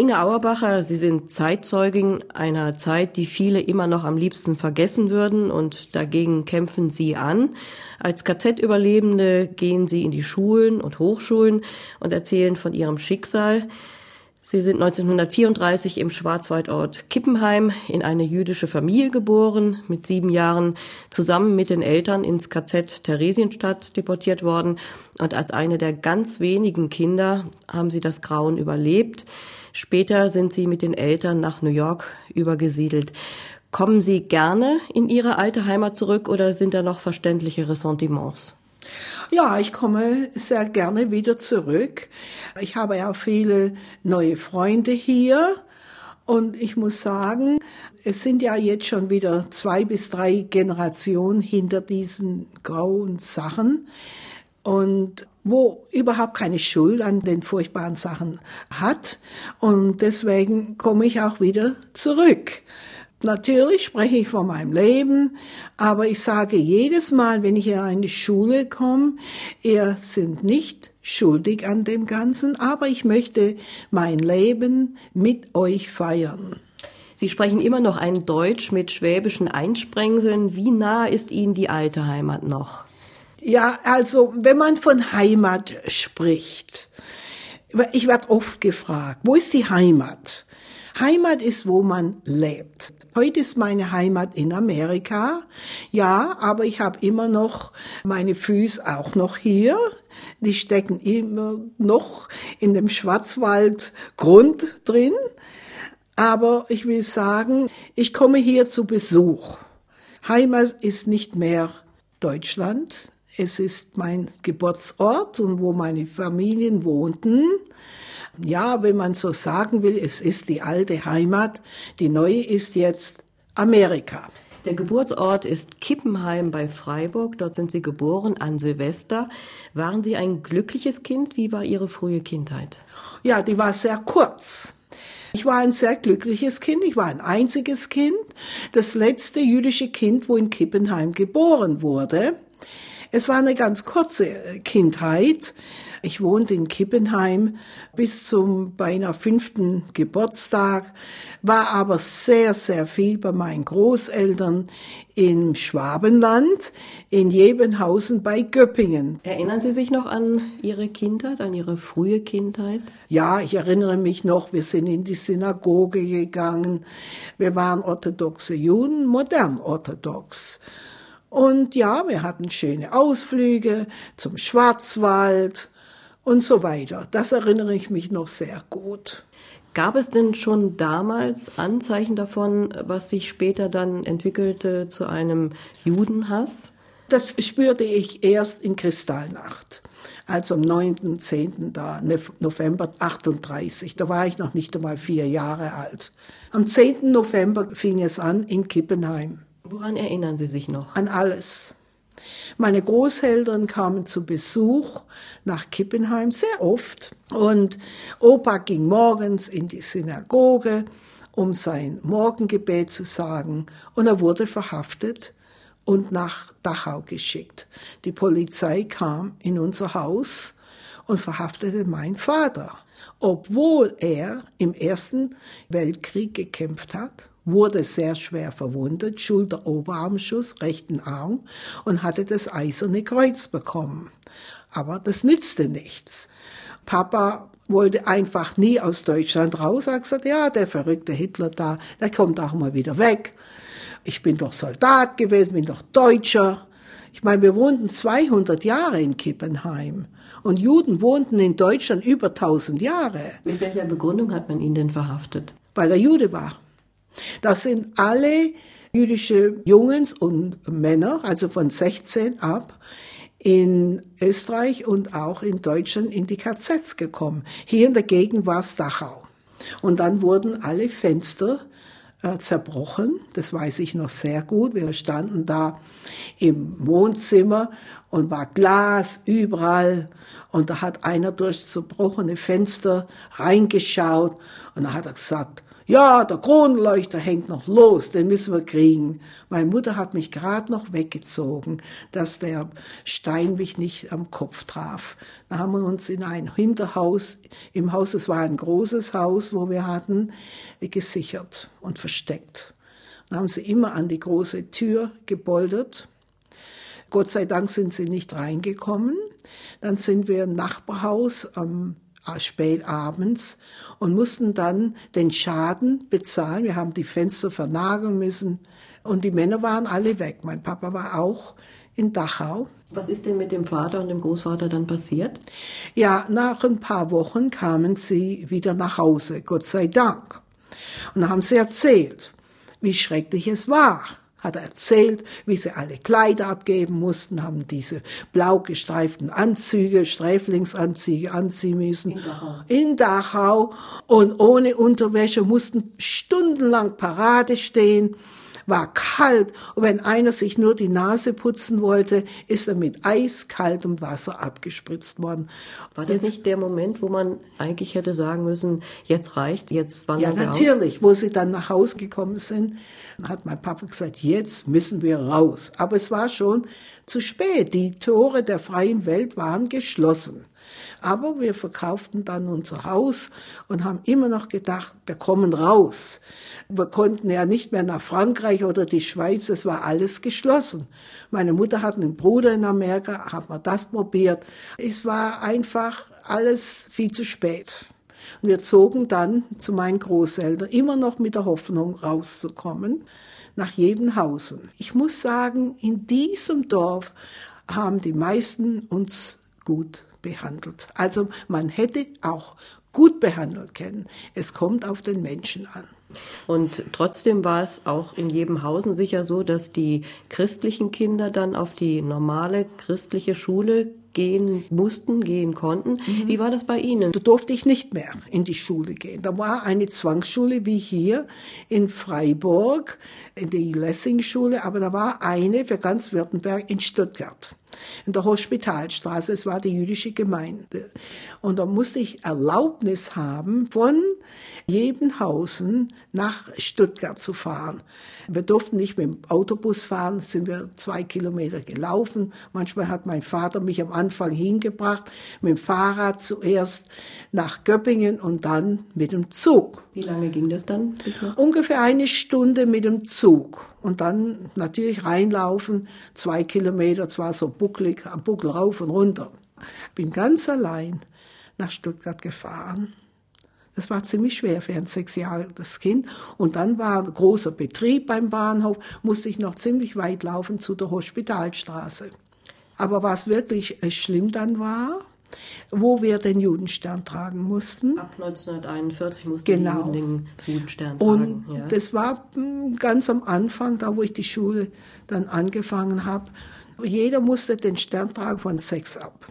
Inge Auerbacher, Sie sind Zeitzeugin einer Zeit, die viele immer noch am liebsten vergessen würden und dagegen kämpfen Sie an. Als KZ-Überlebende gehen Sie in die Schulen und Hochschulen und erzählen von Ihrem Schicksal. Sie sind 1934 im Schwarzwaldort Kippenheim in eine jüdische Familie geboren, mit sieben Jahren zusammen mit den Eltern ins KZ Theresienstadt deportiert worden und als eine der ganz wenigen Kinder haben Sie das Grauen überlebt. Später sind Sie mit den Eltern nach New York übergesiedelt. Kommen Sie gerne in Ihre alte Heimat zurück oder sind da noch verständliche Ressentiments? Ja, ich komme sehr gerne wieder zurück. Ich habe ja viele neue Freunde hier. Und ich muss sagen, es sind ja jetzt schon wieder zwei bis drei Generationen hinter diesen grauen Sachen. Und wo überhaupt keine Schuld an den furchtbaren Sachen hat. Und deswegen komme ich auch wieder zurück. Natürlich spreche ich von meinem Leben, aber ich sage jedes Mal, wenn ich in eine Schule komme, ihr sind nicht schuldig an dem Ganzen, aber ich möchte mein Leben mit euch feiern. Sie sprechen immer noch ein Deutsch mit schwäbischen Einsprengseln. Wie nah ist Ihnen die alte Heimat noch? Ja, also wenn man von Heimat spricht, ich werde oft gefragt, wo ist die Heimat? Heimat ist, wo man lebt. Heute ist meine Heimat in Amerika. Ja, aber ich habe immer noch meine Füße auch noch hier. Die stecken immer noch in dem Schwarzwaldgrund drin. Aber ich will sagen, ich komme hier zu Besuch. Heimat ist nicht mehr Deutschland. Es ist mein Geburtsort und wo meine Familien wohnten ja, wenn man so sagen will, es ist die alte Heimat, die neue ist jetzt Amerika. Der Geburtsort ist Kippenheim bei Freiburg. Dort sind Sie geboren an Silvester. Waren Sie ein glückliches Kind? Wie war Ihre frühe Kindheit? Ja, die war sehr kurz. Ich war ein sehr glückliches Kind. Ich war ein einziges Kind. Das letzte jüdische Kind, wo in Kippenheim geboren wurde. Es war eine ganz kurze Kindheit. Ich wohnte in Kippenheim bis zum beinahe fünften Geburtstag, war aber sehr, sehr viel bei meinen Großeltern im Schwabenland, in Jebenhausen bei Göppingen. Erinnern Sie sich noch an Ihre Kindheit, an Ihre frühe Kindheit? Ja, ich erinnere mich noch, wir sind in die Synagoge gegangen. Wir waren orthodoxe Juden, modern orthodox. Und ja, wir hatten schöne Ausflüge zum Schwarzwald und so weiter. Das erinnere ich mich noch sehr gut. Gab es denn schon damals Anzeichen davon, was sich später dann entwickelte zu einem Judenhass? Das spürte ich erst in Kristallnacht, also am 9., 10. November 38. Da war ich noch nicht einmal vier Jahre alt. Am 10. November fing es an in Kippenheim. Woran erinnern Sie sich noch? An alles. Meine Großeltern kamen zu Besuch nach Kippenheim sehr oft und Opa ging morgens in die Synagoge, um sein Morgengebet zu sagen und er wurde verhaftet und nach Dachau geschickt. Die Polizei kam in unser Haus und verhaftete meinen Vater, obwohl er im Ersten Weltkrieg gekämpft hat wurde sehr schwer verwundet, Schulter-Oberarmschuss, rechten Arm und hatte das eiserne Kreuz bekommen. Aber das nützte nichts. Papa wollte einfach nie aus Deutschland raus. Er hat gesagt, ja, der verrückte Hitler da, der kommt auch mal wieder weg. Ich bin doch Soldat gewesen, bin doch Deutscher. Ich meine, wir wohnten 200 Jahre in Kippenheim und Juden wohnten in Deutschland über 1000 Jahre. Mit welcher Begründung hat man ihn denn verhaftet? Weil er Jude war. Das sind alle jüdische Jungs und Männer, also von 16 ab, in Österreich und auch in Deutschland in die KZs gekommen. Hier in der Gegend war es Dachau. Und dann wurden alle Fenster äh, zerbrochen. Das weiß ich noch sehr gut. Wir standen da im Wohnzimmer und war Glas überall. Und da hat einer durch zerbrochene Fenster reingeschaut und da hat er gesagt, Ja, der Kronleuchter hängt noch los, den müssen wir kriegen. Meine Mutter hat mich gerade noch weggezogen, dass der Stein mich nicht am Kopf traf. Da haben wir uns in ein Hinterhaus, im Haus, es war ein großes Haus, wo wir hatten, gesichert und versteckt. Dann haben sie immer an die große Tür geboltert. Gott sei Dank sind sie nicht reingekommen. Dann sind wir im Nachbarhaus am spät abends und mussten dann den Schaden bezahlen. Wir haben die Fenster vernageln müssen und die Männer waren alle weg. Mein Papa war auch in Dachau. Was ist denn mit dem Vater und dem Großvater dann passiert? Ja, nach ein paar Wochen kamen sie wieder nach Hause, Gott sei Dank. Und haben sie erzählt, wie schrecklich es war hat er erzählt, wie sie alle Kleider abgeben mussten, haben diese blau gestreiften Anzüge, Sträflingsanzüge anziehen müssen. In Dachau. In Dachau. Und ohne Unterwäsche mussten stundenlang Parade stehen war kalt und wenn einer sich nur die Nase putzen wollte, ist er mit eiskaltem Wasser abgespritzt worden. War das jetzt, nicht der Moment, wo man eigentlich hätte sagen müssen, jetzt reicht, jetzt wandern Ja, natürlich. Aus? Wo sie dann nach Hause gekommen sind, hat mein Papa gesagt, jetzt müssen wir raus. Aber es war schon zu spät. Die Tore der freien Welt waren geschlossen. Aber wir verkauften dann unser Haus und haben immer noch gedacht, wir kommen raus. Wir konnten ja nicht mehr nach Frankreich oder die Schweiz, es war alles geschlossen. Meine Mutter hat einen Bruder in Amerika, haben wir das probiert. Es war einfach alles viel zu spät. wir zogen dann zu meinen Großeltern, immer noch mit der Hoffnung rauszukommen, nach Jebenhausen. Ich muss sagen, in diesem Dorf haben die meisten uns gut behandelt. Also man hätte auch gut behandeln können. Es kommt auf den Menschen an. Und trotzdem war es auch in jedem Hausen sicher so, dass die christlichen Kinder dann auf die normale christliche Schule gehen mussten, gehen konnten. Mhm. Wie war das bei Ihnen? Da durfte ich nicht mehr in die Schule gehen. Da war eine Zwangsschule wie hier in Freiburg, in die Lessing-Schule, aber da war eine für ganz Württemberg in Stuttgart in der Hospitalstraße. Es war die jüdische Gemeinde. Und da musste ich Erlaubnis haben, von Jebenhausen nach Stuttgart zu fahren. Wir durften nicht mit dem Autobus fahren, sind wir zwei Kilometer gelaufen. Manchmal hat mein Vater mich am Anfang hingebracht, mit dem Fahrrad zuerst nach Göppingen und dann mit dem Zug. Wie lange ging das dann? Ungefähr eine Stunde mit dem Zug. Und dann natürlich reinlaufen, zwei Kilometer, zwar so bucklig, am Buckel rauf und runter. Bin ganz allein nach Stuttgart gefahren. Das war ziemlich schwer für ein sechs Jahre altes Kind. Und dann war ein großer Betrieb beim Bahnhof, musste ich noch ziemlich weit laufen zu der Hospitalstraße. Aber was wirklich äh, schlimm dann war, wo wir den Judenstern tragen mussten. Ab 1941 mussten genau. die Juden den Judenstern tragen. Und ja. das war hm, ganz am Anfang, da wo ich die Schule dann angefangen habe. Jeder musste den Stern tragen von sechs ab.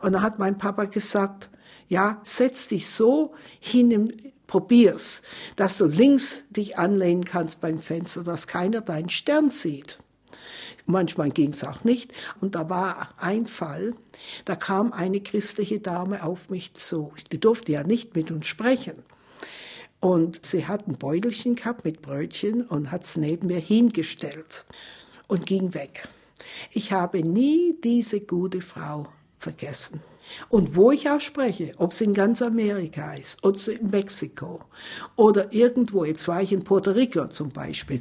Und da hat mein Papa gesagt, ja, setz dich so hin, probier's, dass du links dich anlehnen kannst beim Fenster, dass keiner deinen Stern sieht. Manchmal ging's auch nicht. Und da war ein Fall, da kam eine christliche Dame auf mich zu. Die durfte ja nicht mit uns sprechen. Und sie hat ein Beutelchen gehabt mit Brötchen und hat's neben mir hingestellt und ging weg. Ich habe nie diese gute Frau vergessen. Und wo ich auch spreche, ob es in ganz Amerika ist, ob es in Mexiko oder irgendwo, jetzt war ich in Puerto Rico zum Beispiel,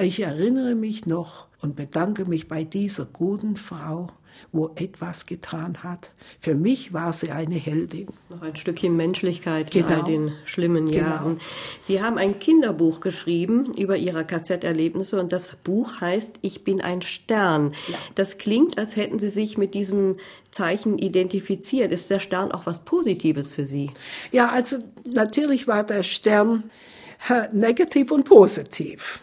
ich erinnere mich noch und bedanke mich bei dieser guten Frau, wo etwas getan hat. Für mich war sie eine Heldin. Noch ein Stückchen Menschlichkeit genau. all den schlimmen genau. Jahren. Sie haben ein Kinderbuch geschrieben über Ihre KZ-Erlebnisse und das Buch heißt Ich bin ein Stern. Ja. Das klingt, als hätten Sie sich mit diesem Zeichen identifiziert. Ist der Stern auch was Positives für Sie? Ja, also natürlich war der Stern äh, negativ und positiv.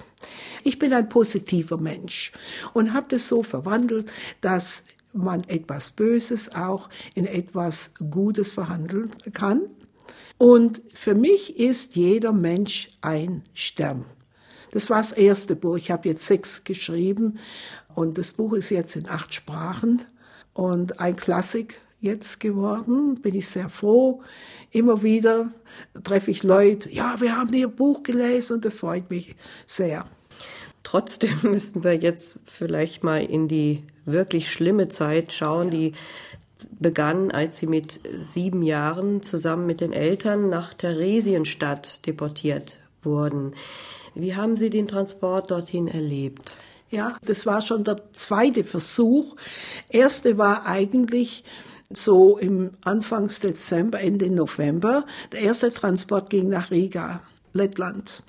Ich bin ein positiver Mensch und habe das so verwandelt, dass man etwas Böses auch in etwas Gutes verhandeln kann. Und für mich ist jeder Mensch ein Stern. Das war das erste Buch. Ich habe jetzt sechs geschrieben und das Buch ist jetzt in acht Sprachen und ein Klassik jetzt geworden, bin ich sehr froh. Immer wieder treffe ich Leute, ja, wir haben Ihr Buch gelesen und das freut mich sehr. Trotzdem müssten wir jetzt vielleicht mal in die wirklich schlimme Zeit schauen, die begann, als sie mit sieben Jahren zusammen mit den Eltern nach Theresienstadt deportiert wurden. Wie haben Sie den Transport dorthin erlebt? Ja, das war schon der zweite Versuch. Erste war eigentlich so im Anfangs Dezember, Ende November. Der erste Transport ging nach Riga. Lettland.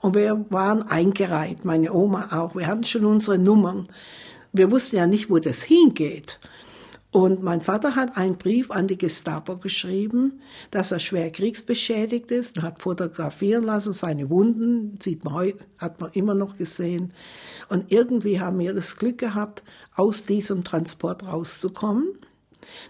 Und wir waren eingereiht, meine Oma auch. Wir hatten schon unsere Nummern. Wir wussten ja nicht, wo das hingeht. Und mein Vater hat einen Brief an die Gestapo geschrieben, dass er schwer kriegsbeschädigt ist und hat fotografieren lassen, seine Wunden, sieht man heute, hat man immer noch gesehen. Und irgendwie haben wir das Glück gehabt, aus diesem Transport rauszukommen.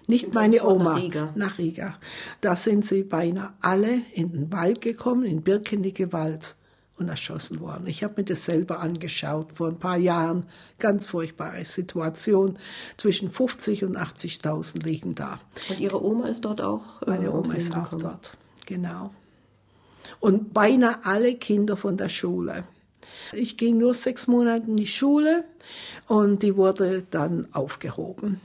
Nicht meine Oma. Nach Riga. nach Riga. Da sind sie beinahe alle in den Wald gekommen, in Birkenige Wald und erschossen worden. Ich habe mir das selber angeschaut vor ein paar Jahren. Ganz furchtbare Situation. Zwischen 50 und 80.000 liegen da. Und Ihre Oma ist dort auch? Äh, Meine Oma ist auch dort, genau. Und beinahe alle Kinder von der Schule. Ich ging nur sechs Monate in die Schule und die wurde dann aufgehoben.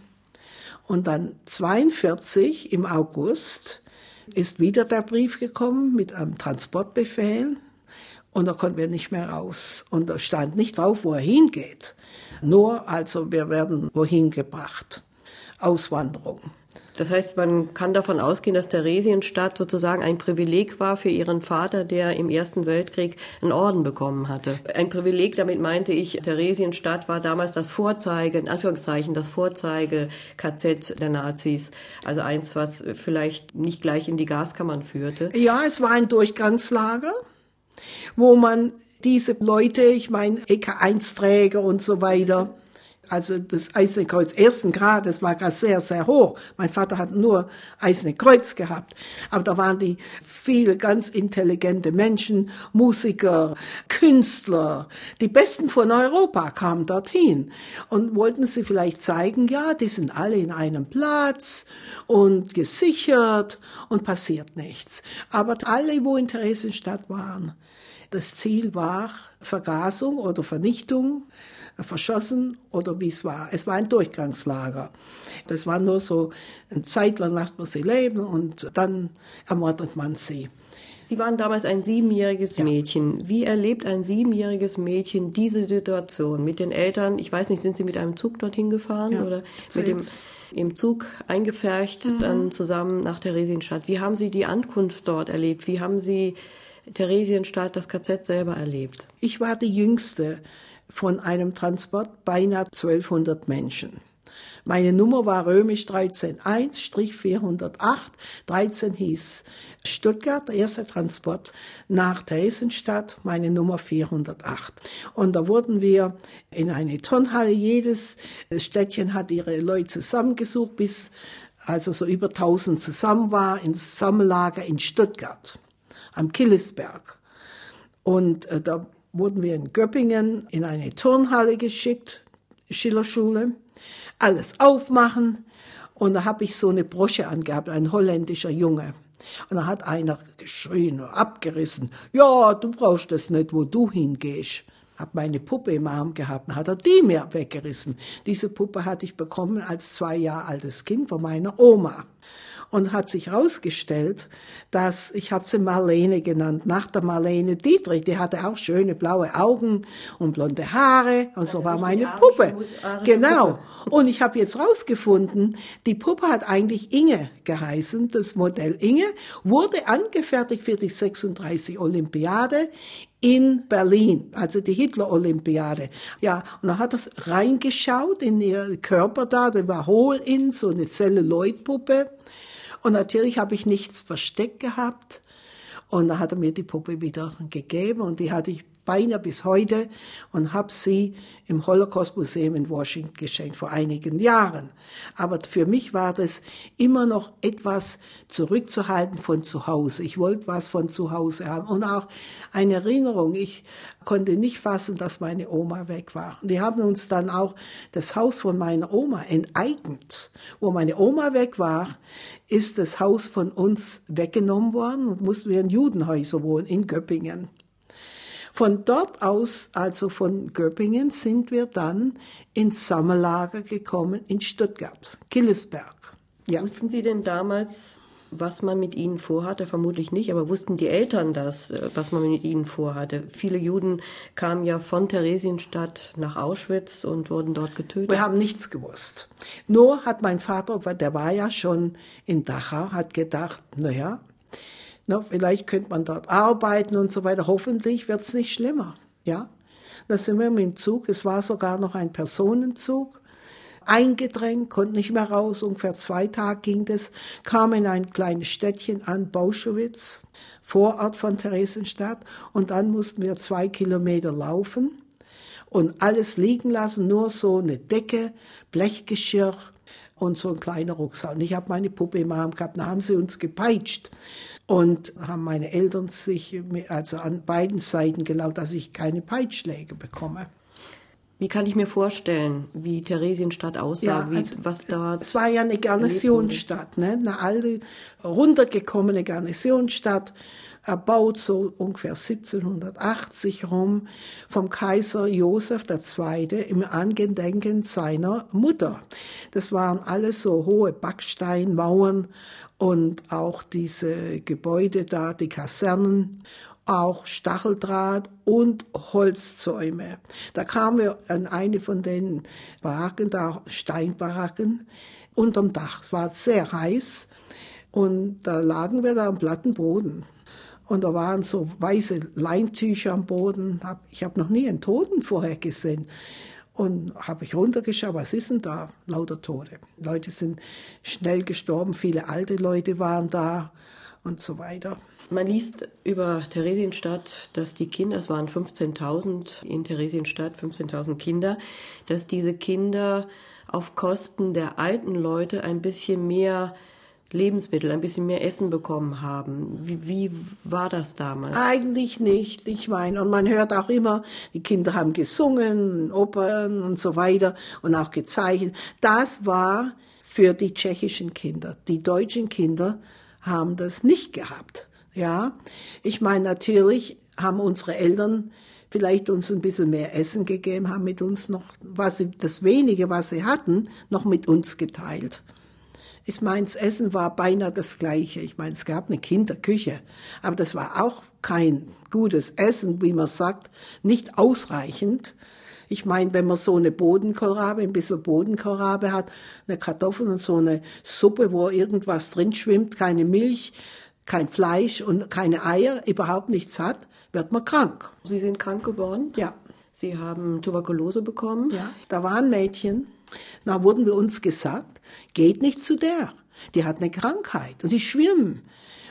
Und dann 42 im August ist wieder der Brief gekommen mit einem Transportbefehl und da konnten wir nicht mehr raus. Und da stand nicht drauf, wo er hingeht. Nur, also, wir werden wohin gebracht. Auswanderung. Das heißt, man kann davon ausgehen, dass Theresienstadt sozusagen ein Privileg war für ihren Vater, der im Ersten Weltkrieg einen Orden bekommen hatte. Ein Privileg, damit meinte ich, Theresienstadt war damals das Vorzeige, in Anführungszeichen, das Vorzeige-KZ der Nazis. Also eins, was vielleicht nicht gleich in die Gaskammern führte. Ja, es war ein Durchgangslager wo man diese Leute, ich meine EK1-Träger und so weiter, also das Eiserne Kreuz ersten Grades war gar sehr, sehr hoch. Mein Vater hat nur Eiserne Kreuz gehabt. Aber da waren die viele ganz intelligente Menschen, Musiker, Künstler. Die Besten von Europa kamen dorthin und wollten sie vielleicht zeigen, ja, die sind alle in einem Platz und gesichert und passiert nichts. Aber alle, wo in Theresienstadt waren, das Ziel war Vergasung oder Vernichtung, verschossen oder wie es war. Es war ein Durchgangslager. Das war nur so, eine Zeit lang lasst man sie leben und dann ermordet man sie. Sie waren damals ein siebenjähriges ja. Mädchen. Wie erlebt ein siebenjähriges Mädchen diese Situation mit den Eltern? Ich weiß nicht, sind Sie mit einem Zug dorthin gefahren ja, oder mit dem im Zug eingefärcht, mhm. dann zusammen nach Theresienstadt? Wie haben Sie die Ankunft dort erlebt? Wie haben Sie Theresienstadt, das KZ selber erlebt? Ich war die Jüngste von einem Transport, beinahe 1200 Menschen. Meine Nummer war römisch 13.1-408. 13 hieß Stuttgart, der erste Transport nach Theresienstadt, meine Nummer 408. Und da wurden wir in eine Turnhalle. Jedes Städtchen hat ihre Leute zusammengesucht, bis also so über 1000 zusammen war, ins Sammellager in Stuttgart am Killesberg. Und äh, da wurden wir in Göppingen in eine Turnhalle geschickt, Schillerschule, alles aufmachen. Und da habe ich so eine Brosche angehabt, ein holländischer Junge. Und da hat einer geschrien, abgerissen, ja, du brauchst das nicht, wo du hingehst. Hab meine Puppe im Arm gehabt, dann hat er die mir weggerissen. Diese Puppe hatte ich bekommen als zwei Jahre altes Kind von meiner Oma und hat sich herausgestellt, dass, ich habe sie Marlene genannt, nach der Marlene Dietrich, die hatte auch schöne blaue Augen und blonde Haare und so war meine Puppe. Genau. Und ich habe jetzt herausgefunden, die Puppe hat eigentlich Inge geheißen, das Modell Inge, wurde angefertigt für die 36 Olympiade in Berlin, also die Hitler-Olympiade. Ja, und da hat er reingeschaut in ihr Körper da, der war hohl in, so eine Zelluloidpuppe. Und natürlich habe ich nichts versteckt gehabt. Und da hat er mir die Puppe wieder gegeben und die hatte ich beinahe bis heute und habe sie im Holocaust-Museum in Washington geschenkt vor einigen Jahren. Aber für mich war das immer noch etwas zurückzuhalten von zu Hause. Ich wollte was von zu Hause haben und auch eine Erinnerung. Ich konnte nicht fassen, dass meine Oma weg war. Die haben uns dann auch das Haus von meiner Oma enteignet. Wo meine Oma weg war, ist das Haus von uns weggenommen worden und mussten wir in Judenhäuser wohnen in Göppingen. Von dort aus, also von Göppingen, sind wir dann ins Sommerlager gekommen in Stuttgart, Killesberg. Ja. Wussten Sie denn damals, was man mit ihnen vorhatte? Vermutlich nicht, aber wussten die Eltern das, äh, was man mit ihnen vorhatte? Viele Juden kamen ja von Theresienstadt nach Auschwitz und wurden dort getötet. Wir haben nichts gewusst. Nur hat mein Vater, der war ja schon in Dachau, hat gedacht, naja, na, vielleicht könnte man dort arbeiten und so weiter. Hoffentlich wird es nicht schlimmer. Ja, da sind wir mit dem Zug. Es war sogar noch ein Personenzug eingedrängt, konnte nicht mehr raus. Ungefähr zwei Tage ging das, kam in ein kleines Städtchen an, Bauschowitz, Vorort von Theresienstadt. Und dann mussten wir zwei Kilometer laufen und alles liegen lassen, nur so eine Decke, Blechgeschirr und so ein kleiner Rucksack. Und ich habe meine Puppe im Arm gehabt, da haben sie uns gepeitscht und haben meine Eltern sich also an beiden Seiten gelaunt, dass ich keine Peitschläge bekomme. Wie kann ich mir vorstellen, wie Theresienstadt aussah, ja, also wie, was dort? Es war ja eine Garnisonsstadt, ne? eine alte, runtergekommene Garnisonsstadt, erbaut so ungefähr 1780 rum vom Kaiser Josef II. im Angedenken seiner Mutter. Das waren alles so hohe Backsteinmauern und auch diese Gebäude da, die Kasernen auch Stacheldraht und Holzzäume. Da kamen wir an eine von den Baracken, da Steinbaracken, unterm Dach. Es war sehr heiß und da lagen wir da am platten Boden. Und da waren so weiße Leintücher am Boden. Ich habe noch nie einen Toten vorher gesehen. Und habe ich runtergeschaut, was ist denn da? Lauter Tote. Leute sind schnell gestorben, viele alte Leute waren da und so weiter. Man liest über Theresienstadt, dass die Kinder, es waren 15.000 in Theresienstadt, 15.000 Kinder, dass diese Kinder auf Kosten der alten Leute ein bisschen mehr Lebensmittel, ein bisschen mehr Essen bekommen haben. Wie, wie war das damals? Eigentlich nicht. Ich meine, und man hört auch immer, die Kinder haben gesungen, Opern und so weiter und auch gezeichnet. Das war für die tschechischen Kinder. Die deutschen Kinder haben das nicht gehabt. Ja, ich meine, natürlich haben unsere Eltern vielleicht uns ein bisschen mehr Essen gegeben, haben mit uns noch, was sie, das wenige, was sie hatten, noch mit uns geteilt. Ich meine, das Essen war beinahe das gleiche. Ich meine, es gab eine Kinderküche, aber das war auch kein gutes Essen, wie man sagt, nicht ausreichend. Ich meine, wenn man so eine Bodenkorabe, ein bisschen Bodenkorabe hat, eine Kartoffel und so eine Suppe, wo irgendwas drin schwimmt, keine Milch, kein Fleisch und keine Eier, überhaupt nichts hat, wird man krank. Sie sind krank geworden? Ja. Sie haben Tuberkulose bekommen? Ja. Da war ein Mädchen. Da wurden wir uns gesagt, geht nicht zu der. Die hat eine Krankheit und die schwimmen.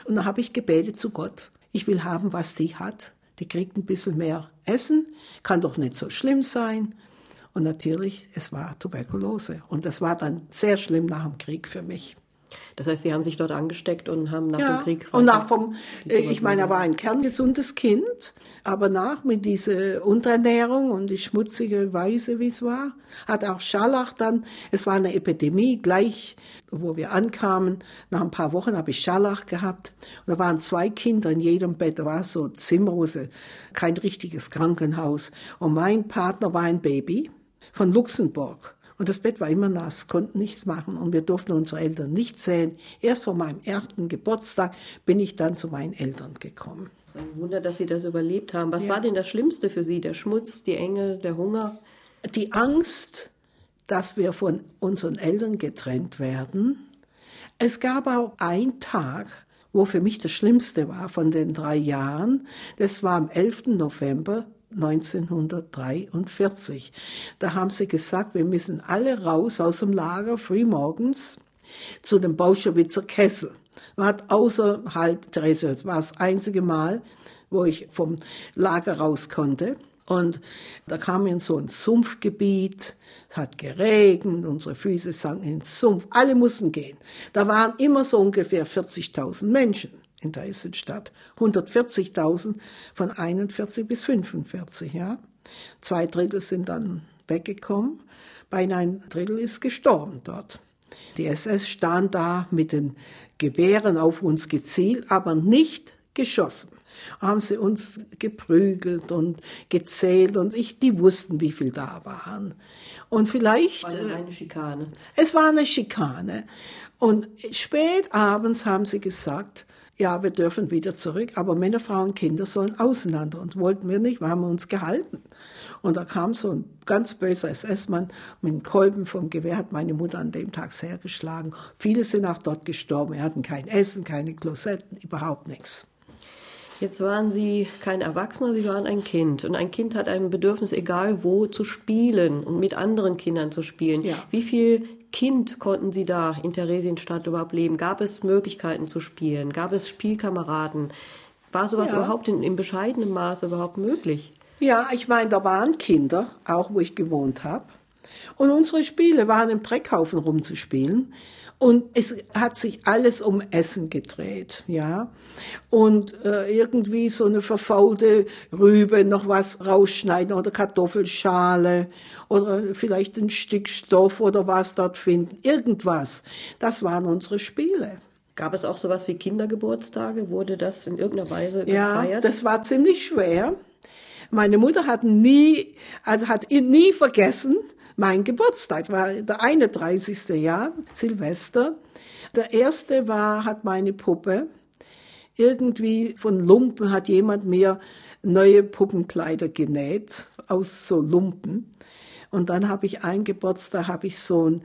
Und da habe ich gebetet zu Gott. Ich will haben, was die hat. Die kriegt ein bisschen mehr Essen, kann doch nicht so schlimm sein. Und natürlich, es war Tuberkulose. Und das war dann sehr schlimm nach dem Krieg für mich. Das heißt, Sie haben sich dort angesteckt und haben nach ja, dem Krieg. Und nach vom, äh, ich meine, er war ein kerngesundes Kind, aber nach mit dieser Unterernährung und die schmutzige Weise, wie es war, hat auch Scharlach dann, es war eine Epidemie, gleich, wo wir ankamen, nach ein paar Wochen habe ich Scharlach gehabt. Und da waren zwei Kinder in jedem Bett, da war so Zimmerhose, kein richtiges Krankenhaus. Und mein Partner war ein Baby von Luxemburg. Und das Bett war immer nass, konnten nichts machen und wir durften unsere Eltern nicht sehen. Erst vor meinem ersten Geburtstag bin ich dann zu meinen Eltern gekommen. Es ist ein Wunder, dass Sie das überlebt haben. Was ja. war denn das Schlimmste für Sie? Der Schmutz, die Enge, der Hunger? Die Angst, dass wir von unseren Eltern getrennt werden. Es gab auch einen Tag, wo für mich das Schlimmste war von den drei Jahren. Das war am 11. November 1943. Da haben sie gesagt, wir müssen alle raus aus dem Lager früh morgens. zu dem Bauschewitzer Kessel. Hat außerhalb Therese, das war das einzige Mal, wo ich vom Lager raus konnte. Und da kam in so ein Sumpfgebiet, hat geregnet, unsere Füße sanken ins Sumpf, alle mussten gehen. Da waren immer so ungefähr 40.000 Menschen in der Essenstadt. 140.000 von 41 bis 45, ja. Zwei Drittel sind dann weggekommen, beinahe ein Drittel ist gestorben dort. Die SS stand da mit den Gewehren auf uns gezielt, aber nicht geschossen haben sie uns geprügelt und gezählt und ich, die wussten, wie viel da waren. Und vielleicht. War das eine Schikane? Es war eine Schikane. Und spät abends haben sie gesagt, ja, wir dürfen wieder zurück, aber Männer, Frauen, Kinder sollen auseinander. Und wollten wir nicht, wir haben uns gehalten. Und da kam so ein ganz böser SS-Mann mit einem Kolben vom Gewehr, hat meine Mutter an dem Tag sehr geschlagen. Viele sind auch dort gestorben. Wir hatten kein Essen, keine Klosetten, überhaupt nichts. Jetzt waren Sie kein Erwachsener, Sie waren ein Kind. Und ein Kind hat ein Bedürfnis, egal wo, zu spielen und mit anderen Kindern zu spielen. Ja. Wie viel Kind konnten Sie da in Theresienstadt überhaupt leben? Gab es Möglichkeiten zu spielen? Gab es Spielkameraden? War sowas ja. überhaupt in, in bescheidenem Maße überhaupt möglich? Ja, ich meine, da waren Kinder, auch wo ich gewohnt habe. Und unsere Spiele waren im Dreckhaufen rumzuspielen. Und es hat sich alles um Essen gedreht, ja. Und äh, irgendwie so eine verfaulte Rübe, noch was rausschneiden oder Kartoffelschale oder vielleicht ein Stück Stoff oder was dort finden. Irgendwas. Das waren unsere Spiele. Gab es auch sowas wie Kindergeburtstage? Wurde das in irgendeiner Weise gefeiert? Ja, das war ziemlich schwer. Meine Mutter hat nie, also hat nie vergessen, mein Geburtstag war der 31. Jahr, Silvester. Der erste war, hat meine Puppe irgendwie von Lumpen hat jemand mir neue Puppenkleider genäht aus so Lumpen. Und dann habe ich einen Geburtstag, habe ich so ein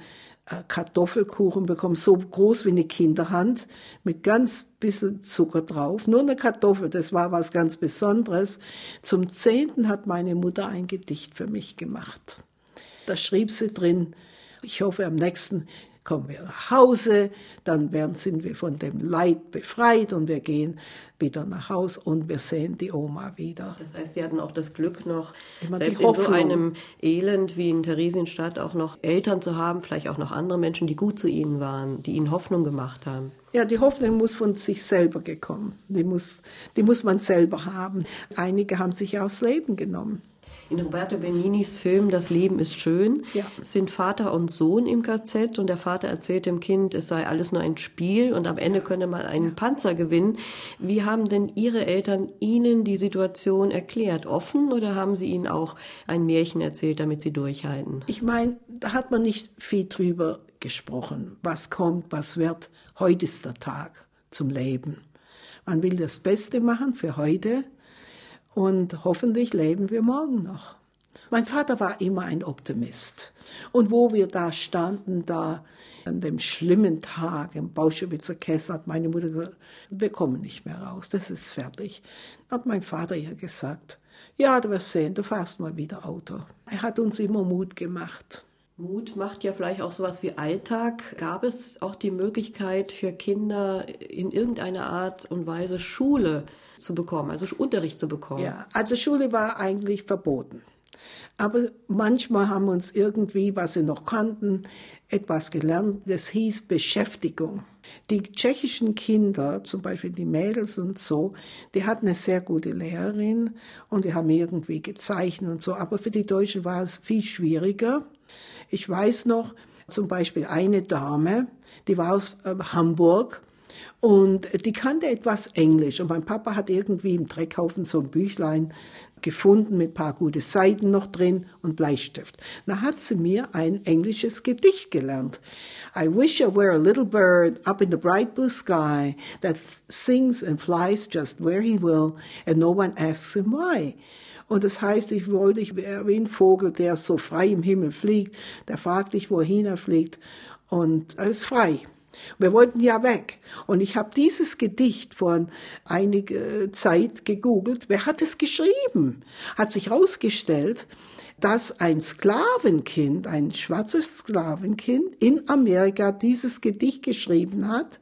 Kartoffelkuchen bekommen, so groß wie eine Kinderhand, mit ganz bisschen Zucker drauf. Nur eine Kartoffel, das war was ganz Besonderes. Zum Zehnten hat meine Mutter ein Gedicht für mich gemacht. Da schrieb sie drin, ich hoffe, am nächsten kommen wir nach Hause, dann werden, sind wir von dem Leid befreit und wir gehen wieder nach Hause und wir sehen die Oma wieder. Das heißt, Sie hatten auch das Glück noch, Immer selbst in so einem Elend wie in Theresienstadt auch noch Eltern zu haben, vielleicht auch noch andere Menschen, die gut zu Ihnen waren, die Ihnen Hoffnung gemacht haben. Ja, die Hoffnung muss von sich selber gekommen. Die muss, die muss man selber haben. Einige haben sich ja aufs Leben genommen. In Roberto Beninis Film Das Leben ist schön ja. sind Vater und Sohn im KZ und der Vater erzählt dem Kind, es sei alles nur ein Spiel und am Ende könne man einen Panzer gewinnen. Wie haben denn Ihre Eltern Ihnen die Situation erklärt? Offen oder haben Sie Ihnen auch ein Märchen erzählt, damit Sie durchhalten? Ich meine, da hat man nicht viel drüber gesprochen. Was kommt, was wird. Heute ist der Tag zum Leben. Man will das Beste machen für heute und hoffentlich leben wir morgen noch. Mein Vater war immer ein Optimist. Und wo wir da standen, da an dem schlimmen Tag im Bauschewitzer Kessel, hat meine Mutter gesagt, wir kommen nicht mehr raus, das ist fertig. Hat mein Vater ihr gesagt, ja, du wirst sehen, du fährst mal wieder Auto. Er hat uns immer Mut gemacht. Mut macht ja vielleicht auch sowas wie Alltag. Gab es auch die Möglichkeit für Kinder in irgendeiner Art und Weise Schule zu bekommen, also Unterricht zu bekommen. Ja, also Schule war eigentlich verboten. Aber manchmal haben uns irgendwie, was sie noch kannten, etwas gelernt. Das hieß Beschäftigung. Die tschechischen Kinder, zum Beispiel die Mädels und so, die hatten eine sehr gute Lehrerin und die haben irgendwie gezeichnet und so. Aber für die Deutschen war es viel schwieriger. Ich weiß noch, zum Beispiel eine Dame, die war aus äh, Hamburg und die kannte etwas Englisch. Und mein Papa hat irgendwie im Dreckhaufen so ein Büchlein gefunden mit paar gute Seiten noch drin und Bleistift. Da hat sie mir ein englisches Gedicht gelernt. I wish I were a little bird up in the bright blue sky that sings and flies just where he will and no one asks him why. Und das heißt, ich wollte, ich wäre wie ein Vogel, der so frei im Himmel fliegt, der fragt dich, wohin er fliegt und er ist frei. Wir wollten ja weg. Und ich habe dieses Gedicht vor einiger Zeit gegoogelt. Wer hat es geschrieben? Hat sich herausgestellt, dass ein Sklavenkind, ein schwarzes Sklavenkind in Amerika dieses Gedicht geschrieben hat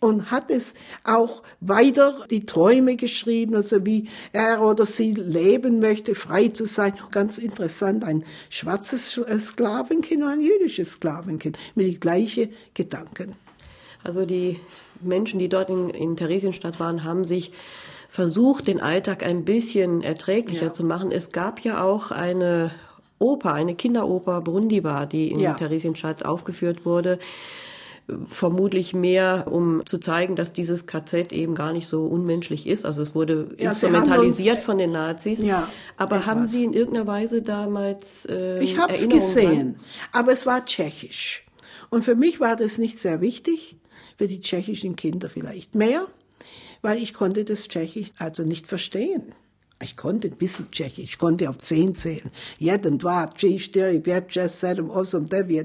und hat es auch weiter die Träume geschrieben, also wie er oder sie leben möchte, frei zu sein. Ganz interessant, ein schwarzes Sklavenkind und ein jüdisches Sklavenkind mit den gleichen Gedanken. Also die Menschen, die dort in, in Theresienstadt waren, haben sich versucht, den Alltag ein bisschen erträglicher ja. zu machen. Es gab ja auch eine Oper, eine Kinderoper Brundibar, die in ja. Theresienstadt aufgeführt wurde vermutlich mehr, um zu zeigen, dass dieses KZ eben gar nicht so unmenschlich ist. Also es wurde ja, instrumentalisiert uns, von den Nazis. Ja, aber etwas. haben Sie in irgendeiner Weise damals äh, Ich habe es gesehen, dran? aber es war tschechisch. Und für mich war das nicht sehr wichtig, für die tschechischen Kinder vielleicht mehr, weil ich konnte das Tschechisch also nicht verstehen. Ich konnte ein bisschen Tschechisch, ich konnte auf zehn zählen. Jeden,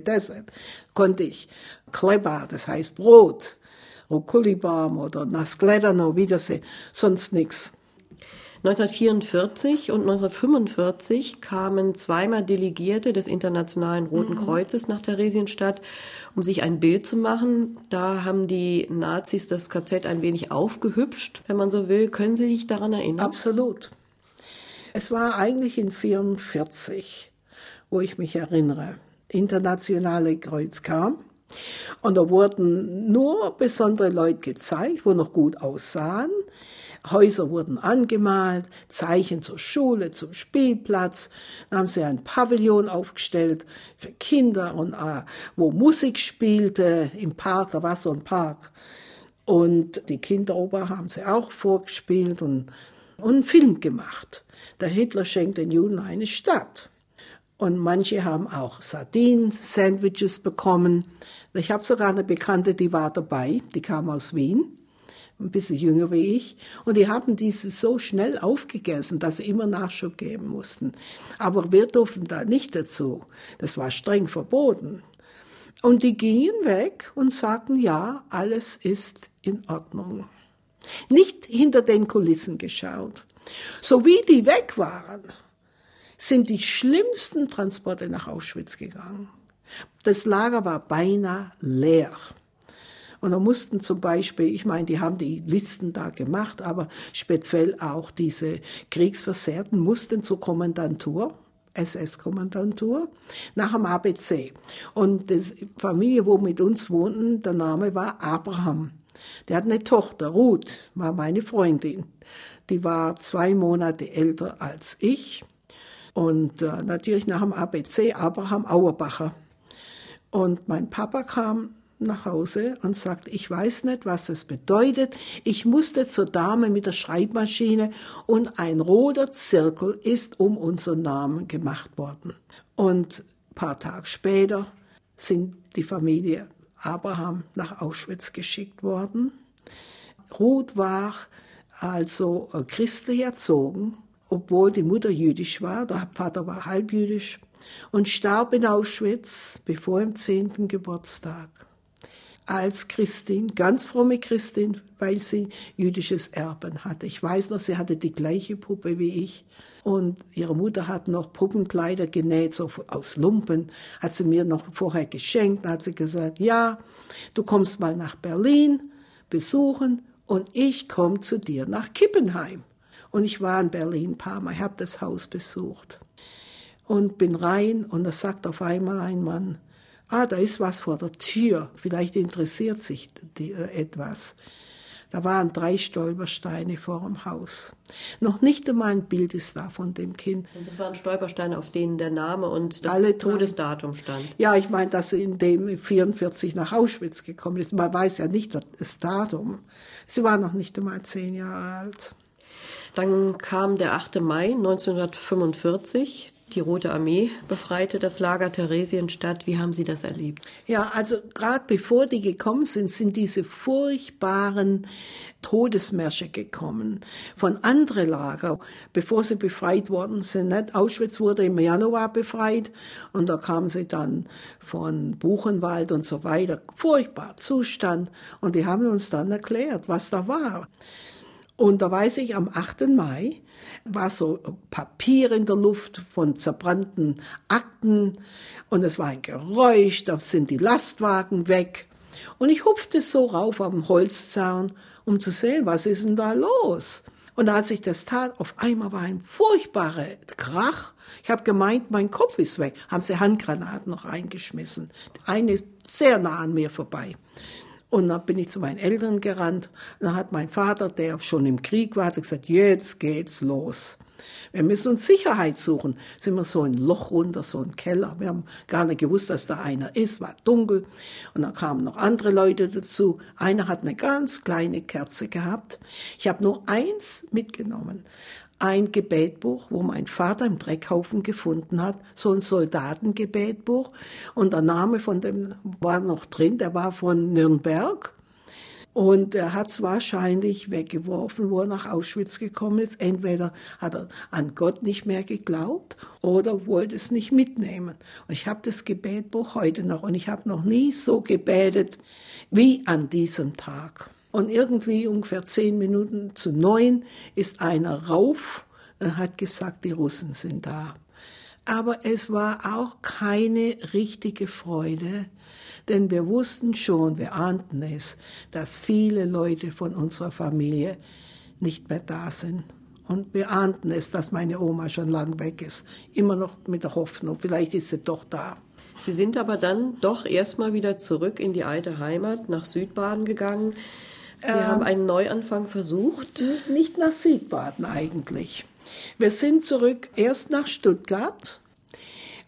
deset. Konnte ich. Kleba, das heißt Brot. Rokulibaum oder Naskledano, Wiedersehen. Sonst nichts. 1944 und 1945 kamen zweimal Delegierte des Internationalen Roten mhm. Kreuzes nach Theresienstadt, um sich ein Bild zu machen. Da haben die Nazis das KZ ein wenig aufgehübscht, wenn man so will. Können Sie sich daran erinnern? Absolut. Es war eigentlich in 44, wo ich mich erinnere. Internationale Kreuz kam. Und da wurden nur besondere Leute gezeigt, wo noch gut aussahen. Häuser wurden angemalt, Zeichen zur Schule, zum Spielplatz. Dann haben sie ein Pavillon aufgestellt für Kinder und äh, wo Musik spielte im Park, da war so ein Park. Und die Kinderoper haben sie auch vorgespielt und, und einen Film gemacht. Der Hitler schenkt den Juden eine Stadt. Und manche haben auch Sardinen-Sandwiches bekommen. Ich habe sogar eine Bekannte, die war dabei, die kam aus Wien, ein bisschen jünger wie ich. Und die haben diese so schnell aufgegessen, dass sie immer Nachschub geben mussten. Aber wir durften da nicht dazu. Das war streng verboten. Und die gingen weg und sagten, ja, alles ist in Ordnung. Nicht hinter den Kulissen geschaut. So wie die weg waren, sind die schlimmsten Transporte nach Auschwitz gegangen. Das Lager war beinahe leer. Und da mussten zum Beispiel, ich meine, die haben die Listen da gemacht, aber speziell auch diese Kriegsversehrten mussten zur Kommandantur. SS-Kommandantur, nach dem ABC. Und die Familie, wo mit uns wohnten, der Name war Abraham. Der hat eine Tochter, Ruth, war meine Freundin. Die war zwei Monate älter als ich. Und äh, natürlich nach dem ABC Abraham Auerbacher. Und mein Papa kam nach Hause und sagt, ich weiß nicht, was das bedeutet. Ich musste zur Dame mit der Schreibmaschine und ein roter Zirkel ist um unseren Namen gemacht worden. Und ein paar Tage später sind die Familie Abraham nach Auschwitz geschickt worden. Ruth war also äh, christlich erzogen, obwohl die Mutter jüdisch war, der Vater war halbjüdisch und starb in Auschwitz bevor dem zehnten Geburtstag als Christin, ganz fromme Christin, weil sie jüdisches Erben hatte. Ich weiß noch, sie hatte die gleiche Puppe wie ich und ihre Mutter hat noch Puppenkleider genäht, so aus Lumpen, hat sie mir noch vorher geschenkt, hat sie gesagt, ja, du kommst mal nach Berlin besuchen und ich komme zu dir nach Kippenheim. Und ich war in Berlin ein paar Mal, habe das Haus besucht und bin rein und da sagt auf einmal ein Mann, ah, da ist was vor der Tür, vielleicht interessiert sich die, äh, etwas. Da waren drei Stolpersteine vor dem Haus. Noch nicht einmal ein Bild ist da von dem Kind. Und das waren Stolpersteine, auf denen der Name und das Alle Todesdatum stand. Ja, ich meine, dass sie in dem 44 nach Auschwitz gekommen ist. Man weiß ja nicht das Datum. Sie war noch nicht einmal zehn Jahre alt. Dann kam der 8. Mai 1945. Die Rote Armee befreite das Lager Theresienstadt. Wie haben Sie das erlebt? Ja, also gerade bevor die gekommen sind, sind diese furchtbaren Todesmärsche gekommen von anderen Lager, bevor sie befreit worden sind. Nicht? Auschwitz wurde im Januar befreit und da kamen sie dann von Buchenwald und so weiter. Furchtbar Zustand. Und die haben uns dann erklärt, was da war. Und da weiß ich, am 8. Mai war so Papier in der Luft von zerbrannten Akten und es war ein Geräusch, da sind die Lastwagen weg. Und ich hupfte so rauf am Holzzaun, um zu sehen, was ist denn da los? Und als ich das tat, auf einmal war ein furchtbarer Krach. Ich habe gemeint, mein Kopf ist weg. Haben sie Handgranaten noch reingeschmissen. Eine ist sehr nah an mir vorbei. Und dann bin ich zu meinen Eltern gerannt. Und dann hat mein Vater, der schon im Krieg war, gesagt, jetzt geht's los. Wir müssen uns Sicherheit suchen. Sind wir so ein Loch runter, so ein Keller. Wir haben gar nicht gewusst, dass da einer ist, war dunkel. Und dann kamen noch andere Leute dazu. Einer hat eine ganz kleine Kerze gehabt. Ich habe nur eins mitgenommen ein Gebetbuch, wo mein Vater im Dreckhaufen gefunden hat, so ein Soldatengebetbuch. Und der Name von dem war noch drin, der war von Nürnberg. Und er hat es wahrscheinlich weggeworfen, wo er nach Auschwitz gekommen ist. Entweder hat er an Gott nicht mehr geglaubt oder wollte es nicht mitnehmen. Und ich habe das Gebetbuch heute noch und ich habe noch nie so gebetet wie an diesem Tag. Und irgendwie ungefähr zehn Minuten zu neun ist einer rauf und hat gesagt, die Russen sind da. Aber es war auch keine richtige Freude, denn wir wussten schon, wir ahnten es, dass viele Leute von unserer Familie nicht mehr da sind. Und wir ahnten es, dass meine Oma schon lang weg ist. Immer noch mit der Hoffnung, vielleicht ist sie doch da. Sie sind aber dann doch erstmal wieder zurück in die alte Heimat, nach Südbaden gegangen. Sie ähm, haben einen Neuanfang versucht? Nicht nach Südbaden eigentlich. Wir sind zurück erst nach Stuttgart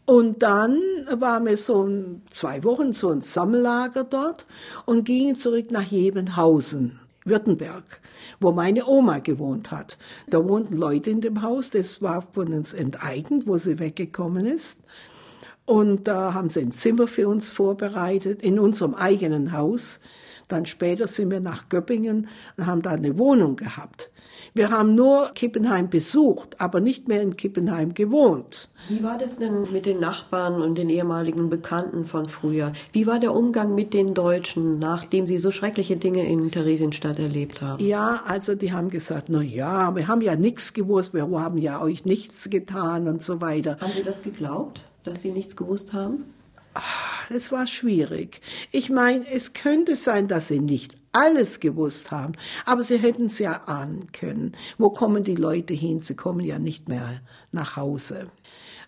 und dann waren wir so zwei Wochen so ein Sammellager dort und gingen zurück nach Jebenhausen. Württemberg, wo meine Oma gewohnt hat. Da wohnten Leute in dem Haus, das war von uns enteignet, wo sie weggekommen ist. Und da haben sie ein Zimmer für uns vorbereitet, in unserem eigenen Haus. Dann später sind wir nach Göppingen und haben da eine Wohnung gehabt. Wir haben nur Kippenheim besucht, aber nicht mehr in Kippenheim gewohnt. Wie war das denn mit den Nachbarn und den ehemaligen Bekannten von früher? Wie war der Umgang mit den Deutschen, nachdem sie so schreckliche Dinge in Theresienstadt erlebt haben? Ja, also die haben gesagt, na ja, wir haben ja nichts gewusst, wir haben ja euch nichts getan und so weiter. Haben Sie das geglaubt, dass Sie nichts gewusst haben? Es war schwierig. Ich meine, es könnte sein, dass sie nicht alles gewusst haben, aber sie hätten es ja ahnen können. Wo kommen die Leute hin? Sie kommen ja nicht mehr nach Hause.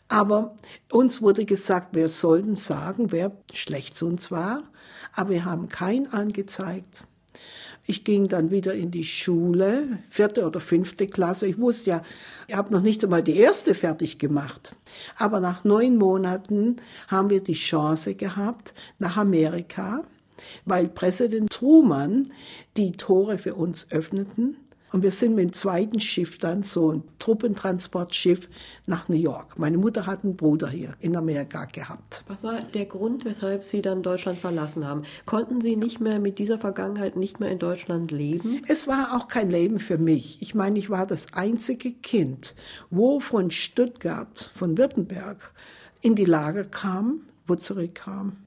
Aber uns wurde gesagt, wir sollten sagen, wer schlecht zu uns war, aber wir haben keinen angezeigt. Ich ging dann wieder in die Schule, vierte oder fünfte Klasse. Ich wusste ja, ich habe noch nicht einmal die erste fertig gemacht. Aber nach neun Monaten haben wir die Chance gehabt nach Amerika, weil Präsident Truman die Tore für uns öffneten und wir sind mit dem zweiten Schiff dann, so ein Truppentransportschiff, nach New York. Meine Mutter hat einen Bruder hier in Amerika gehabt. Was war der Grund, weshalb Sie dann Deutschland verlassen haben? Konnten Sie nicht mehr mit dieser Vergangenheit nicht mehr in Deutschland leben? Es war auch kein Leben für mich. Ich meine, ich war das einzige Kind, wo von Stuttgart, von Württemberg, in die Lager kam, wo zurückkam.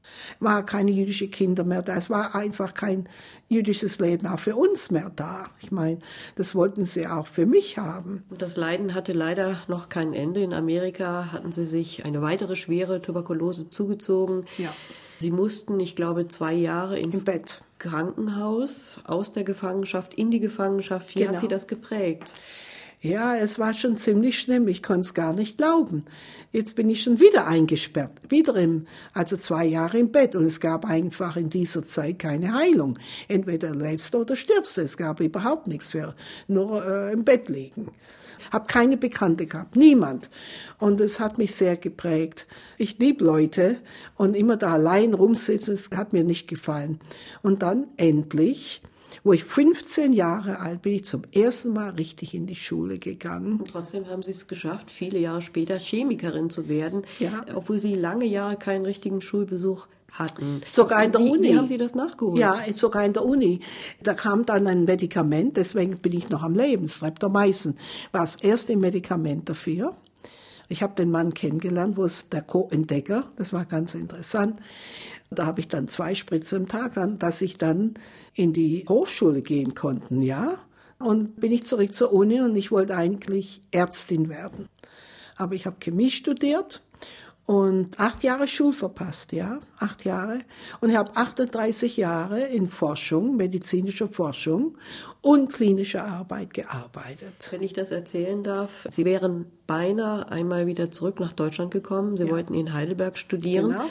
War keine jüdische Kinder mehr da. Es war einfach kein jüdisches Leben auch für uns mehr da. Ich meine, das wollten sie auch für mich haben. Das Leiden hatte leider noch kein Ende. In Amerika hatten sie sich eine weitere schwere Tuberkulose zugezogen. Ja. Sie mussten, ich glaube, zwei Jahre ins Bett. Krankenhaus aus der Gefangenschaft in die Gefangenschaft. Wie genau. hat sie das geprägt? Ja, es war schon ziemlich schlimm. Ich konnte es gar nicht glauben. Jetzt bin ich schon wieder eingesperrt, wieder im, also zwei Jahre im Bett. Und es gab einfach in dieser Zeit keine Heilung. Entweder lebst du oder stirbst du. Es gab überhaupt nichts für, nur äh, im Bett liegen. Hab keine Bekannte gehabt, niemand. Und es hat mich sehr geprägt. Ich lieb Leute und immer da allein rumsitzen, das hat mir nicht gefallen. Und dann endlich wo ich 15 Jahre alt bin, ich zum ersten Mal richtig in die Schule gegangen. Und trotzdem haben Sie es geschafft, viele Jahre später Chemikerin zu werden, Ja. obwohl Sie lange Jahre keinen richtigen Schulbesuch hatten. Sogar in der wie, Uni. Wie haben Sie das nachgeholt? Ja, sogar in der Uni. Da kam dann ein Medikament, deswegen bin ich noch am Leben. Streptomycin war das erste Medikament dafür. Ich habe den Mann kennengelernt, wo es der Co-Entdecker, das war ganz interessant. Da habe ich dann zwei Spritze am Tag, dann, dass ich dann in die Hochschule gehen konnte, ja. Und bin ich zurück zur Uni und ich wollte eigentlich Ärztin werden. Aber ich habe Chemie studiert und acht Jahre Schul verpasst, ja, acht Jahre. Und ich habe 38 Jahre in Forschung, medizinischer Forschung und klinischer Arbeit gearbeitet. Wenn ich das erzählen darf, Sie wären beinahe einmal wieder zurück nach Deutschland gekommen. Sie wollten in Heidelberg studieren. Genau.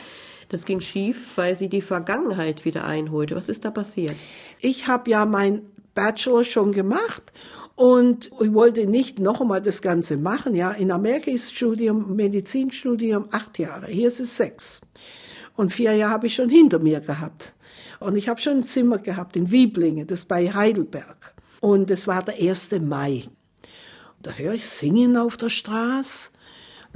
Das ging schief, weil Sie die Vergangenheit wieder einholte. Was ist da passiert? Ich habe ja mein Bachelor schon gemacht und ich wollte nicht noch einmal das Ganze machen. Ja, in Amerika ist Studium, Medizinstudium acht Jahre, hier ist es sechs. Und vier Jahre habe ich schon hinter mir gehabt. Und ich habe schon ein Zimmer gehabt in Wieblinge, das bei Heidelberg. Und es war der 1. Mai. Da höre ich Singen auf der Straße.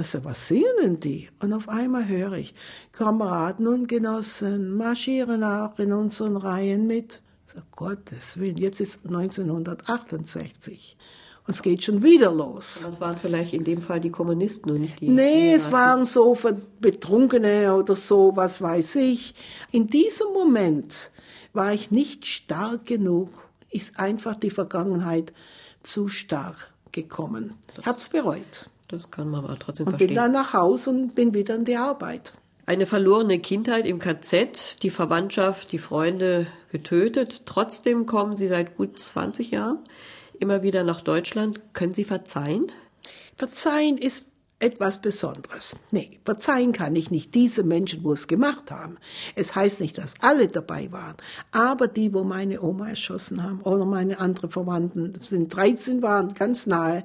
Ich, was singen denn die? Und auf einmal höre ich, Kameraden und Genossen marschieren auch in unseren Reihen mit. Sag, Gottes Willen, jetzt ist 1968. Und es geht schon wieder los. Das waren vielleicht in dem Fall die Kommunisten und nicht die. Nee, es waren so Betrunkene oder so, was weiß ich. In diesem Moment war ich nicht stark genug, ist einfach die Vergangenheit zu stark gekommen. Ich hab's bereut. Das kann man aber trotzdem Und bin verstehen. dann nach Hause und bin wieder in die Arbeit. Eine verlorene Kindheit im KZ, die Verwandtschaft, die Freunde getötet. Trotzdem kommen Sie seit gut 20 Jahren immer wieder nach Deutschland. Können Sie verzeihen? Verzeihen ist etwas Besonderes. Nee, verzeihen kann ich nicht diese Menschen, wo es gemacht haben. Es heißt nicht, dass alle dabei waren, aber die, wo meine Oma erschossen haben oder meine anderen Verwandten, sind 13 waren ganz nahe,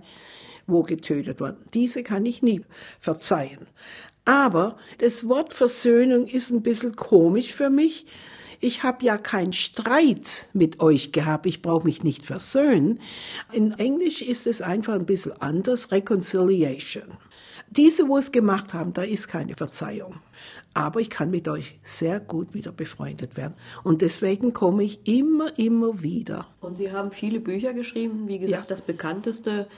wo getötet wurden. Diese kann ich nie verzeihen. Aber das Wort Versöhnung ist ein bisschen komisch für mich. Ich habe ja keinen Streit mit euch gehabt. Ich brauche mich nicht versöhnen. In Englisch ist es einfach ein bisschen anders. Reconciliation. Diese, wo es gemacht haben, da ist keine Verzeihung. Aber ich kann mit euch sehr gut wieder befreundet werden. Und deswegen komme ich immer, immer wieder. Und Sie haben viele Bücher geschrieben. Wie gesagt, Ja. das bekannteste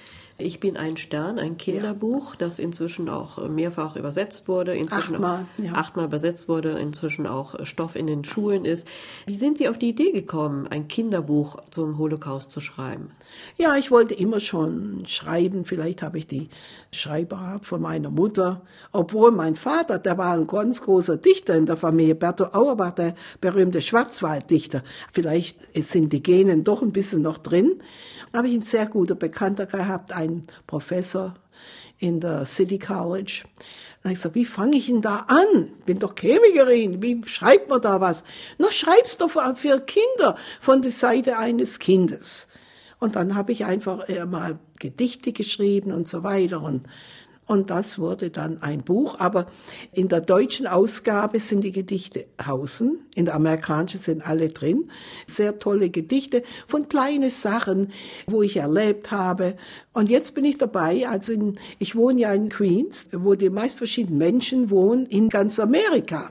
Ich bin ein Stern, ein Kinderbuch, das inzwischen auch mehrfach übersetzt wurde, inzwischen Achtmal, auch ja. achtmal übersetzt wurde, inzwischen auch Stoff in den Schulen ist. Wie sind Sie auf die Idee gekommen, ein Kinderbuch zum Holocaust zu schreiben? Ja, ich wollte immer schon schreiben. Vielleicht habe ich die Schreiberart von meiner Mutter. Obwohl mein Vater, der war ein ganz großer Dichter in der Familie. Berto Auerbach, der berühmte Schwarzwalddichter. Vielleicht sind die Genen doch ein bisschen noch drin. Da habe ich einen sehr guten Bekannter gehabt, einen Professor in der City College. Habe ich gesagt, wie fange ich denn da an? Bin doch Chemikerin, wie schreibt man da was? Na, schreib's doch für Kinder von der Seite eines Kindes. Und dann habe ich einfach äh, mal Gedichte geschrieben und so weiter. Und, und das wurde dann ein Buch. Aber in der deutschen Ausgabe sind die Gedichte außen, in der amerikanischen sind alle drin. Sehr tolle Gedichte von kleinen Sachen, wo ich erlebt habe. Und jetzt bin ich dabei, also in, ich wohne ja in Queens, wo die meist verschiedenen Menschen wohnen in ganz Amerika.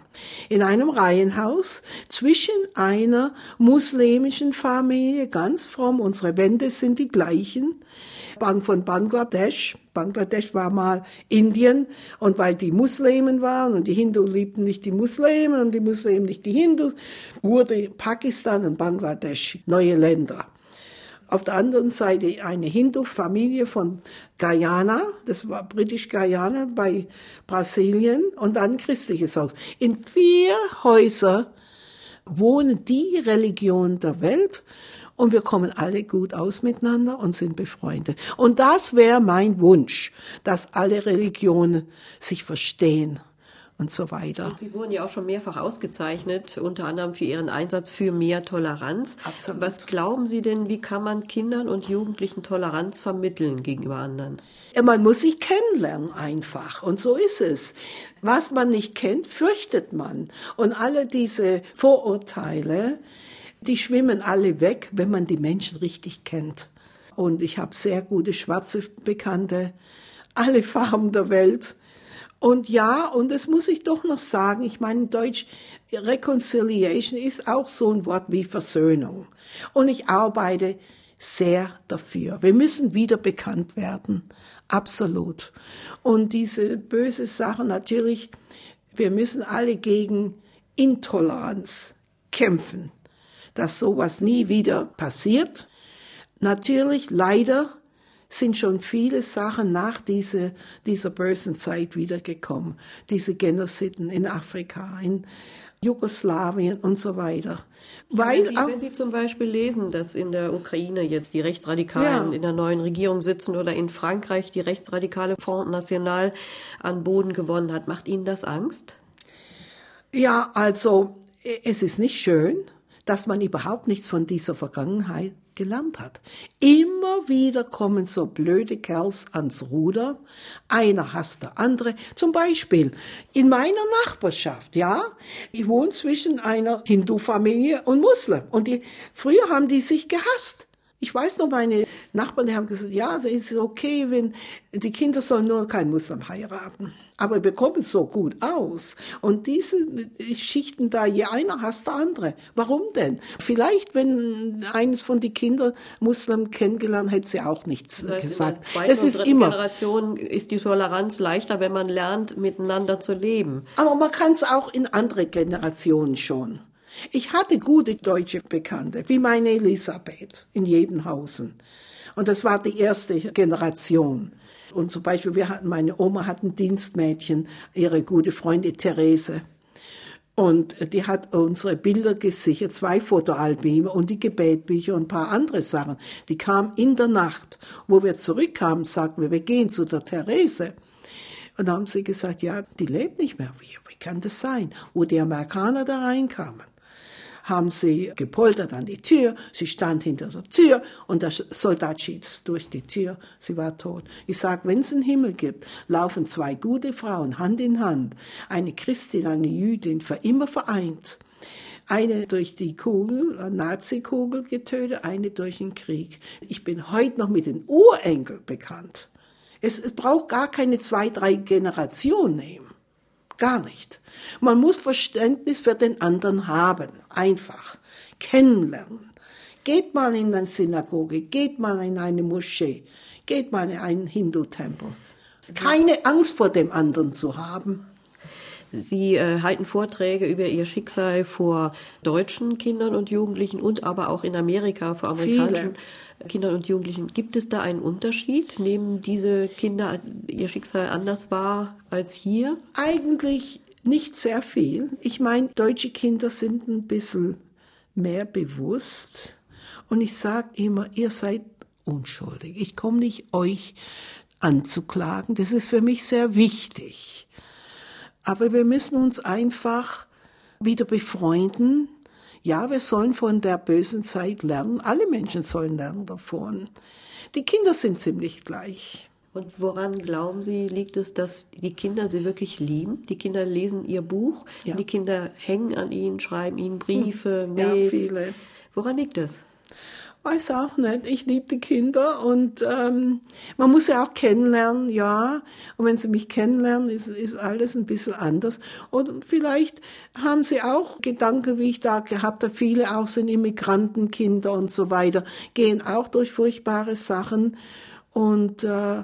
In einem Reihenhaus zwischen einer muslimischen Familie, ganz fromm, unsere Wände sind die gleichen, Bank von Bangladesch. Bangladesch war mal Indien und weil die Muslimen waren und die Hindu liebten nicht die Muslimen und die Muslimen nicht die Hindus, wurde Pakistan und Bangladesch neue Länder. Auf der anderen Seite eine Hindu-Familie von Guyana, das war British Guyana bei Brasilien und dann ein christliches Haus. In vier Häusern wohnen die Religionen der Welt und wir kommen alle gut aus miteinander und sind befreundet. Und das wäre mein Wunsch, dass alle Religionen sich verstehen und so weiter. Sie wurden ja auch schon mehrfach ausgezeichnet, unter anderem für Ihren Einsatz für mehr Toleranz. Absolut. Was glauben Sie denn, wie kann man Kindern und Jugendlichen Toleranz vermitteln gegenüber anderen? Man muss sich kennenlernen einfach. Und so ist es. Was man nicht kennt, fürchtet man. Und alle diese Vorurteile, die schwimmen alle weg, wenn man die Menschen richtig kennt. Und ich habe sehr gute schwarze Bekannte, alle Farben der Welt. Und ja, und das muss ich doch noch sagen, ich meine, in Deutsch, Reconciliation ist auch so ein Wort wie Versöhnung. Und ich arbeite sehr dafür. Wir müssen wieder bekannt werden. Absolut. Und diese böse Sache natürlich, wir müssen alle gegen Intoleranz kämpfen, dass sowas nie wieder passiert. Natürlich, leider sind schon viele Sachen nach diese, dieser bösen Zeit wiedergekommen. Diese Genoziden in Afrika, in Jugoslawien und so weiter. Weil wenn, Sie, auch, wenn Sie zum Beispiel lesen, dass in der Ukraine jetzt die Rechtsradikalen ja. in der neuen Regierung sitzen oder in Frankreich die rechtsradikale Front National an Boden gewonnen hat, macht Ihnen das Angst? Ja, also es ist nicht schön, dass man überhaupt nichts von dieser Vergangenheit gelernt hat. Immer wieder kommen so blöde Kerls ans Ruder. Einer hasst der andere. Zum Beispiel in meiner Nachbarschaft, ja. Ich wohne zwischen einer Hindu-Familie und Muslim. Und die, früher haben die sich gehasst. Ich weiß noch, meine Nachbarn die haben gesagt, ja, es ist okay, wenn die Kinder sollen nur kein Muslim heiraten. Aber wir kommen so gut aus. Und diese Schichten da, je einer hasst der andere. Warum denn? Vielleicht, wenn eines von den Kindern Muslim kennengelernt, hätte sie auch nichts das heißt, gesagt. Es ist immer. Generation ist die Toleranz leichter, wenn man lernt, miteinander zu leben. Aber man kann es auch in andere Generationen schon. Ich hatte gute deutsche Bekannte, wie meine Elisabeth in Jebenhausen. Und das war die erste Generation. Und zum Beispiel, wir hatten, meine Oma hat ein Dienstmädchen, ihre gute Freundin Therese. Und die hat unsere Bilder gesichert, zwei Fotoalbime und die Gebetbücher und ein paar andere Sachen. Die kam in der Nacht. Wo wir zurückkamen, sagten wir, wir gehen zu der Therese. Und dann haben sie gesagt, ja, die lebt nicht mehr. Wie, wie kann das sein? Wo die Amerikaner da reinkamen haben sie gepoltert an die Tür. Sie stand hinter der Tür und der Soldat schießt durch die Tür. Sie war tot. Ich sag, wenn es einen Himmel gibt, laufen zwei gute Frauen Hand in Hand. Eine Christin, eine Jüdin, für immer vereint. Eine durch die Kugel, äh, Nazi-Kugel getötet, eine durch den Krieg. Ich bin heute noch mit den Urenkel bekannt. Es, es braucht gar keine zwei, drei Generationen nehmen. Gar nicht. Man muss Verständnis für den anderen haben. Einfach. Kennenlernen. Geht mal in eine Synagoge, geht mal in eine Moschee, geht mal in einen Hindu-Tempel. Keine Angst vor dem anderen zu haben. Sie äh, halten Vorträge über Ihr Schicksal vor deutschen Kindern und Jugendlichen und aber auch in Amerika vor amerikanischen Viele. Kindern und Jugendlichen. Gibt es da einen Unterschied? Nehmen diese Kinder ihr Schicksal anders wahr als hier? Eigentlich nicht sehr viel. Ich meine, deutsche Kinder sind ein bisschen mehr bewusst. Und ich sage immer, ihr seid unschuldig. Ich komme nicht euch anzuklagen. Das ist für mich sehr wichtig. Aber wir müssen uns einfach wieder befreunden. Ja, wir sollen von der bösen Zeit lernen. Alle Menschen sollen lernen davon. Die Kinder sind ziemlich gleich. Und woran glauben Sie, liegt es, dass die Kinder sie wirklich lieben? Die Kinder lesen ihr Buch, ja. die Kinder hängen an ihnen, schreiben ihnen Briefe, hm. Mails. Ja, viele. Woran liegt das? Weiß auch nicht. Ich liebe die Kinder und ähm, man muss ja auch kennenlernen, ja. Und wenn sie mich kennenlernen, ist, ist alles ein bisschen anders. Und vielleicht haben sie auch Gedanken, wie ich da gehabt habe. Viele auch sind Immigrantenkinder und so weiter, gehen auch durch furchtbare Sachen und äh,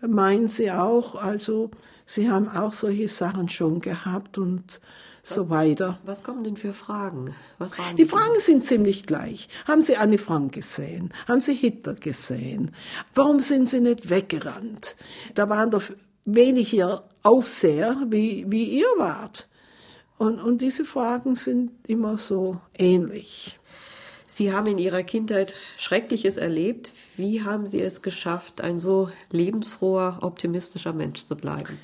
meinen sie auch, also sie haben auch solche Sachen schon gehabt und so weiter. Was kommen denn für Fragen? die Fragen sind ziemlich gleich. Haben Sie Anne Frank gesehen? Haben Sie Hitler gesehen? Warum sind Sie nicht weggerannt? Da waren doch weniger Aufseher, wie, wie ihr wart. Und, und diese Fragen sind immer so ähnlich. Sie haben in Ihrer Kindheit Schreckliches erlebt. Wie haben Sie es geschafft, ein so lebensfroher, optimistischer Mensch zu bleiben?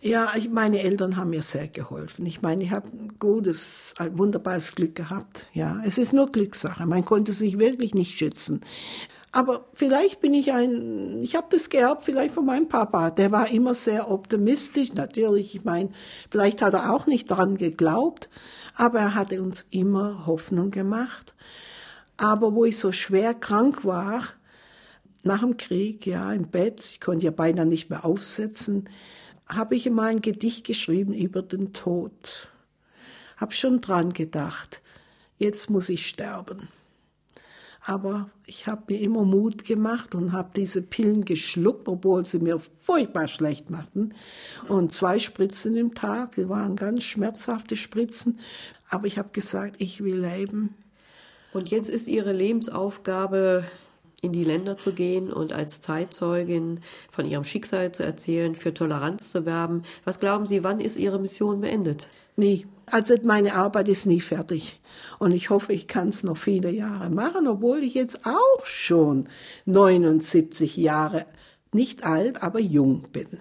Ja, ich, meine Eltern haben mir sehr geholfen. Ich meine, ich habe ein gutes, ein wunderbares Glück gehabt. Ja, es ist nur Glückssache. Man konnte sich wirklich nicht schützen. Aber vielleicht bin ich ein, ich habe das geerbt vielleicht von meinem Papa. Der war immer sehr optimistisch. Natürlich, ich meine, vielleicht hat er auch nicht daran geglaubt, aber er hatte uns immer Hoffnung gemacht. Aber wo ich so schwer krank war, nach dem Krieg, ja, im Bett, ich konnte ja beinahe nicht mehr aufsetzen, habe ich mal ein Gedicht geschrieben über den Tod. Hab schon dran gedacht, jetzt muss ich sterben. Aber ich habe mir immer Mut gemacht und habe diese Pillen geschluckt, obwohl sie mir furchtbar schlecht machten. Und zwei Spritzen im Tag, die waren ganz schmerzhafte Spritzen. Aber ich habe gesagt, ich will leben. Und jetzt ist Ihre Lebensaufgabe, in die Länder zu gehen und als Zeitzeugin von ihrem Schicksal zu erzählen, für Toleranz zu werben. Was glauben Sie, wann ist Ihre Mission beendet? Nie. Also meine Arbeit ist nie fertig. Und ich hoffe, ich kann es noch viele Jahre machen, obwohl ich jetzt auch schon 79 Jahre nicht alt, aber jung bin.